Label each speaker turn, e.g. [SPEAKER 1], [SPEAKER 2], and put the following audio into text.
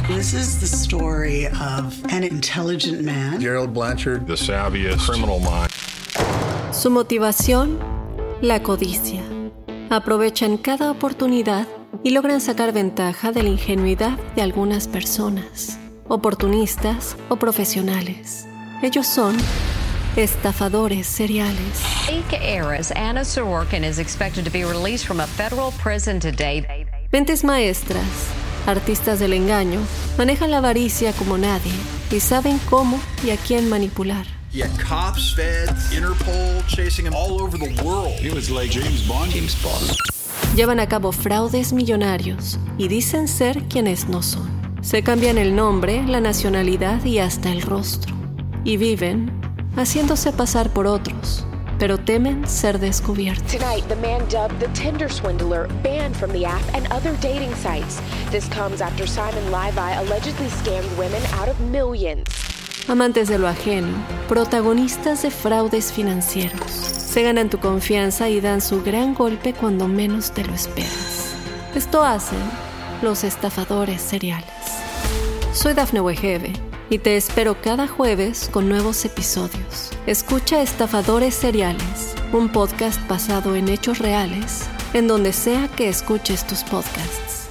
[SPEAKER 1] This is the story of an intelligent man.
[SPEAKER 2] Gerald Blanchard, the savviest criminal mind.
[SPEAKER 3] Su motivación, la codicia. Aprovechan cada oportunidad y logran sacar ventaja de la ingenuidad de algunas personas, oportunistas o profesionales. Ellos son estafadores seriales.
[SPEAKER 4] Fake heiress Anna Sorokin is expected to be released from a federal prison today.
[SPEAKER 3] Mentes maestras, artistas del engaño, manejan la avaricia como nadie y saben cómo y a quién manipular.
[SPEAKER 5] Yeah, cops, feds, Interpol, chasing him all over the world.
[SPEAKER 2] He was like James Bond. James Bond.
[SPEAKER 3] Llevan a cabo fraudes millonarios y dicen ser quienes no son. Se cambian el nombre, la nacionalidad y hasta el rostro. Y viven haciéndose pasar por otros, pero temen ser descubiertos.
[SPEAKER 6] Tonight, the man dubbed the Tinder swindler banned from the app and other dating sites. This comes after Simon Levi allegedly scammed women out of millions.
[SPEAKER 3] Amantes de lo ajeno, protagonistas de fraudes financieros. Se ganan tu confianza y dan su gran golpe cuando menos te lo esperas. Esto hacen los estafadores seriales. Soy Dafne Wegebe y te espero cada jueves con nuevos episodios. Escucha Estafadores Seriales, un podcast basado en hechos reales, en donde sea que escuches tus podcasts.